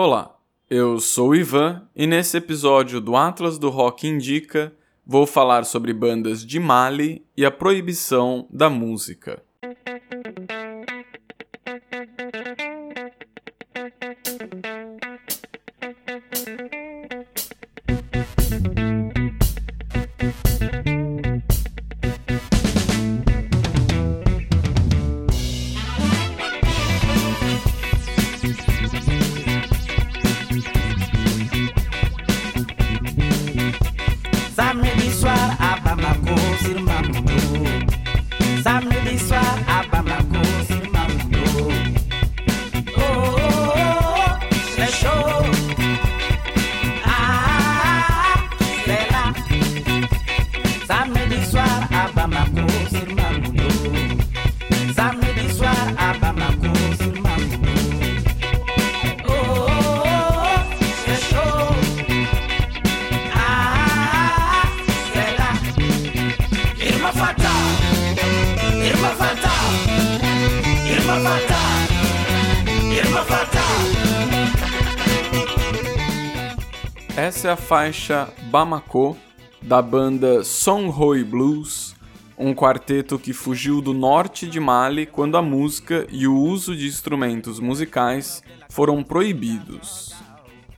Olá, eu sou o Ivan e nesse episódio do Atlas do Rock Indica vou falar sobre bandas de Mali e a proibição da música. Essa é a faixa Bamako da banda Songhoi Blues, um quarteto que fugiu do norte de Mali quando a música e o uso de instrumentos musicais foram proibidos.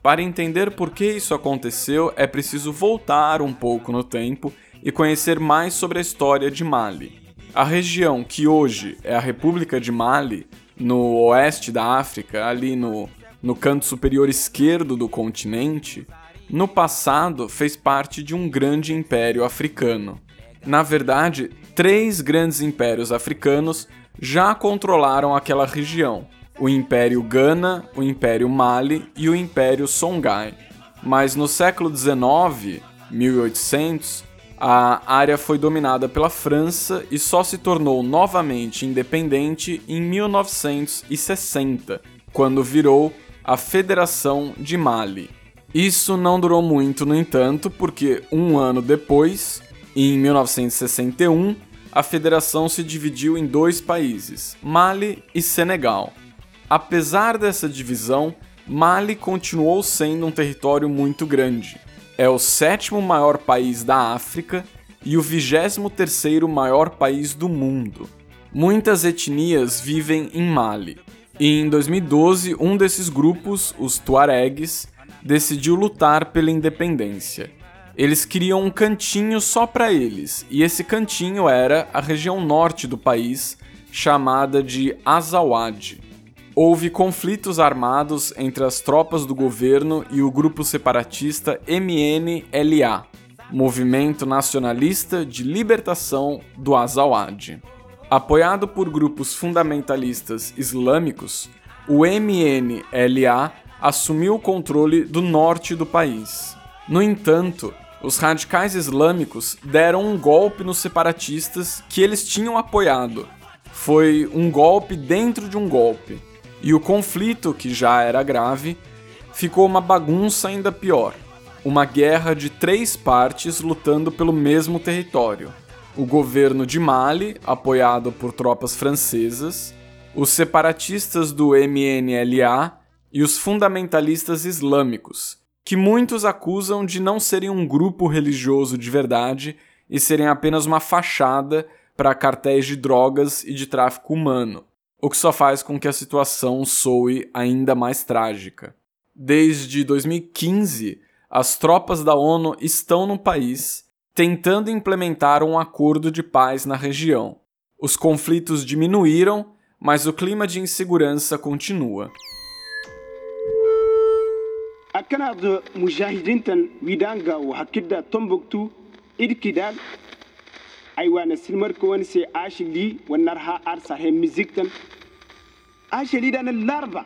Para entender por que isso aconteceu, é preciso voltar um pouco no tempo e conhecer mais sobre a história de Mali. A região que hoje é a República de Mali, no oeste da África, ali no, no canto superior esquerdo do continente, no passado fez parte de um grande império africano. Na verdade, três grandes impérios africanos já controlaram aquela região: o Império Ghana, o Império Mali e o Império Songhai. Mas no século XIX, 1800, a área foi dominada pela França e só se tornou novamente independente em 1960, quando virou a Federação de Mali. Isso não durou muito, no entanto, porque um ano depois, em 1961, a federação se dividiu em dois países, Mali e Senegal. Apesar dessa divisão, Mali continuou sendo um território muito grande. É o sétimo maior país da África e o vigésimo terceiro maior país do mundo. Muitas etnias vivem em Mali. E em 2012, um desses grupos, os Tuaregs, decidiu lutar pela independência. Eles queriam um cantinho só para eles, e esse cantinho era a região norte do país, chamada de Azawad. Houve conflitos armados entre as tropas do governo e o grupo separatista MNLA, Movimento Nacionalista de Libertação do Azawad. Apoiado por grupos fundamentalistas islâmicos, o MNLA assumiu o controle do norte do país. No entanto, os radicais islâmicos deram um golpe nos separatistas que eles tinham apoiado. Foi um golpe dentro de um golpe. E o conflito, que já era grave, ficou uma bagunça ainda pior. Uma guerra de três partes lutando pelo mesmo território. O governo de Mali, apoiado por tropas francesas, os separatistas do MNLA e os fundamentalistas islâmicos, que muitos acusam de não serem um grupo religioso de verdade e serem apenas uma fachada para cartéis de drogas e de tráfico humano, o que só faz com que a situação soe ainda mais trágica. Desde 2015, as tropas da ONU estão no país tentando implementar um acordo de paz na região. Os conflitos diminuíram, mas o clima de insegurança continua. Akana mujahidintan widanga wa hakida tombuktu idkidan aywana silmarko wani se ashili wannan ha arsa he miziktan ashili dan larba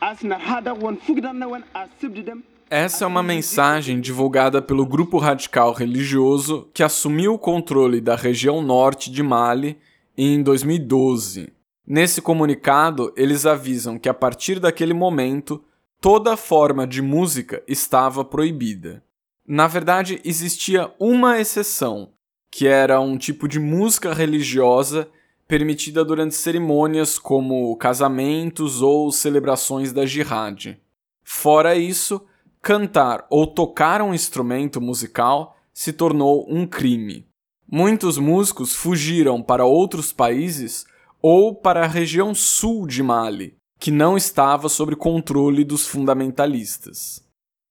asnar hada wan fugdan wan asibdidam essa é uma mensagem divulgada pelo grupo radical religioso que assumiu o controle da região norte de Mali em 2012. Nesse comunicado, eles avisam que a partir daquele momento toda forma de música estava proibida. Na verdade, existia uma exceção, que era um tipo de música religiosa permitida durante cerimônias como casamentos ou celebrações da jihad. Fora isso, cantar ou tocar um instrumento musical se tornou um crime. Muitos músicos fugiram para outros países ou para a região sul de Mali, que não estava sob controle dos fundamentalistas.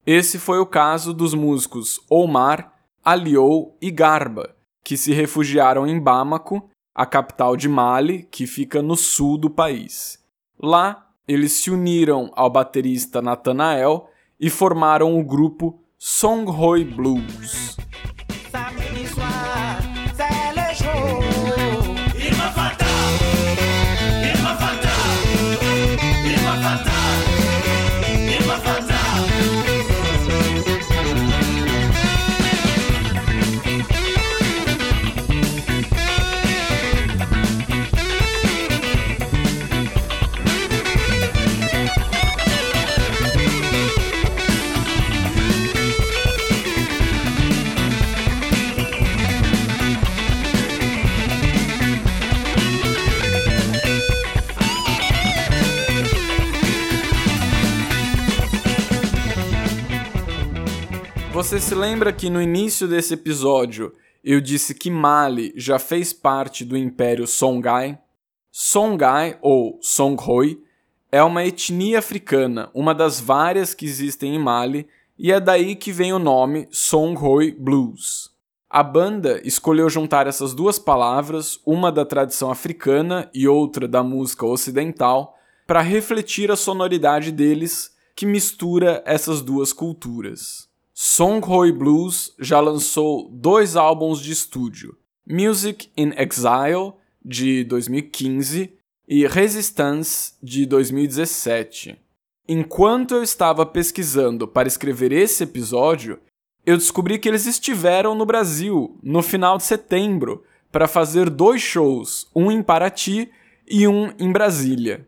Esse foi o caso dos músicos Omar, Aliou e Garba, que se refugiaram em Bamako, a capital de Mali, que fica no sul do país. Lá, eles se uniram ao baterista Nathanael e formaram o grupo Songhoi Blues. Você se lembra que no início desse episódio eu disse que Mali já fez parte do Império Songhai? Songhai, ou Songhoi, é uma etnia africana, uma das várias que existem em Mali, e é daí que vem o nome Songhoi Blues. A banda escolheu juntar essas duas palavras, uma da tradição africana e outra da música ocidental, para refletir a sonoridade deles, que mistura essas duas culturas. Songhoi Blues já lançou dois álbuns de estúdio, Music in Exile, de 2015, e Resistance, de 2017. Enquanto eu estava pesquisando para escrever esse episódio, eu descobri que eles estiveram no Brasil no final de setembro para fazer dois shows, um em Paraty e um em Brasília.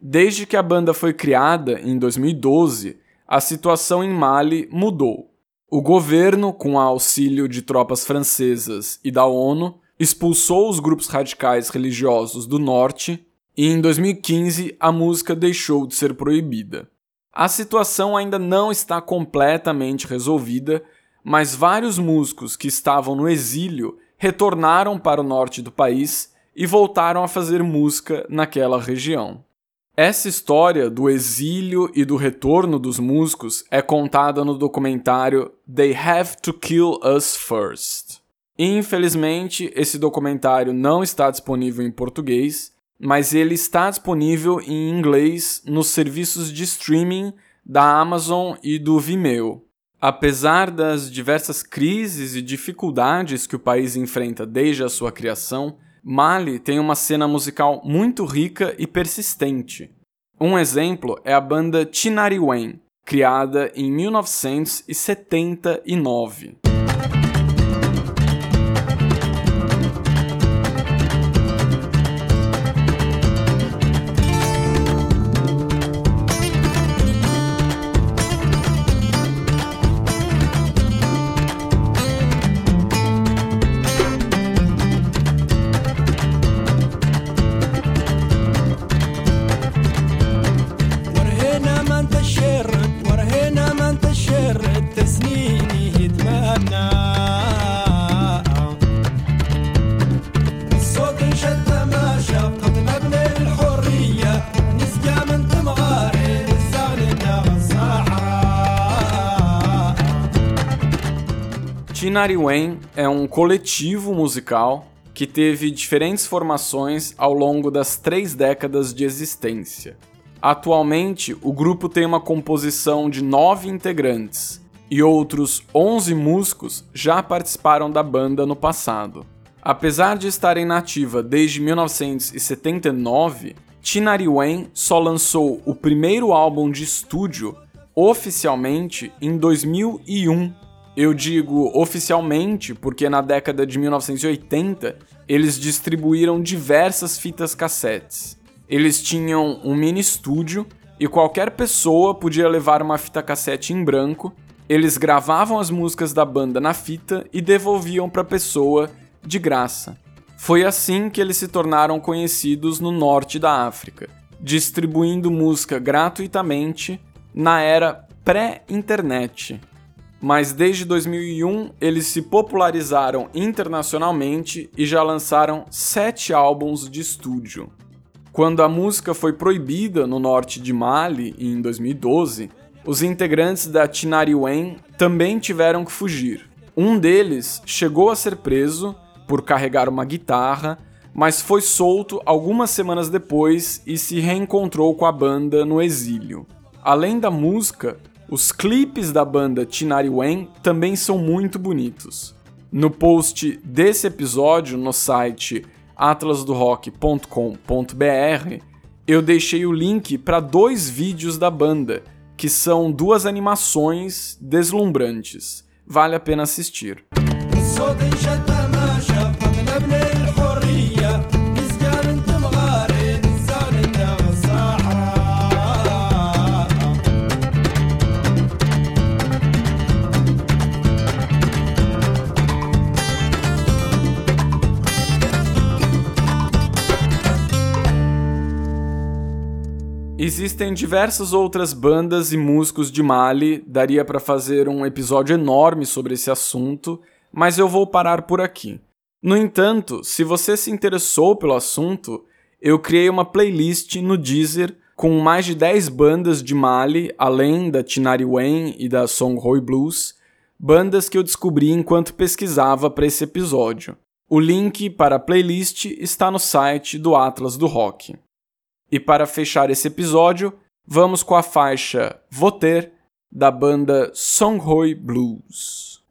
Desde que a banda foi criada em 2012, a situação em Mali mudou. O governo, com auxílio de tropas francesas e da ONU, expulsou os grupos radicais religiosos do norte e em 2015 a música deixou de ser proibida. A situação ainda não está completamente resolvida, mas vários músicos que estavam no exílio retornaram para o norte do país e voltaram a fazer música naquela região. Essa história do exílio e do retorno dos músicos é contada no documentário They Have to Kill Us First. Infelizmente, esse documentário não está disponível em português, mas ele está disponível em inglês nos serviços de streaming da Amazon e do Vimeo. Apesar das diversas crises e dificuldades que o país enfrenta desde a sua criação, Mali tem uma cena musical muito rica e persistente. Um exemplo é a banda Tinariwen, criada em 1979. Tinariwen é um coletivo musical que teve diferentes formações ao longo das três décadas de existência. Atualmente, o grupo tem uma composição de nove integrantes e outros 11 músicos já participaram da banda no passado. Apesar de estarem nativa desde 1979, Tinariwen só lançou o primeiro álbum de estúdio oficialmente em 2001 eu digo oficialmente porque na década de 1980 eles distribuíram diversas fitas cassetes. Eles tinham um mini estúdio e qualquer pessoa podia levar uma fita cassete em branco. Eles gravavam as músicas da banda na fita e devolviam para a pessoa de graça. Foi assim que eles se tornaram conhecidos no norte da África, distribuindo música gratuitamente na era pré-internet. Mas desde 2001 eles se popularizaram internacionalmente e já lançaram sete álbuns de estúdio. Quando a música foi proibida no norte de Mali em 2012, os integrantes da Tinari Wen também tiveram que fugir. Um deles chegou a ser preso por carregar uma guitarra, mas foi solto algumas semanas depois e se reencontrou com a banda no exílio. Além da música, os clipes da banda Tinari Wen também são muito bonitos. No post desse episódio no site atlasdorock.com.br, eu deixei o link para dois vídeos da banda, que são duas animações deslumbrantes. Vale a pena assistir. Existem diversas outras bandas e músicos de Mali, daria para fazer um episódio enorme sobre esse assunto, mas eu vou parar por aqui. No entanto, se você se interessou pelo assunto, eu criei uma playlist no Deezer com mais de 10 bandas de Mali, além da Tinari Wen e da Songhoi Blues, bandas que eu descobri enquanto pesquisava para esse episódio. O link para a playlist está no site do Atlas do Rock. E para fechar esse episódio, vamos com a faixa Voter da banda Songhoi Blues.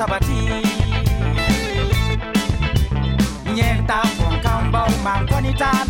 Sabati. Nyerta Fonkambau Mankonitana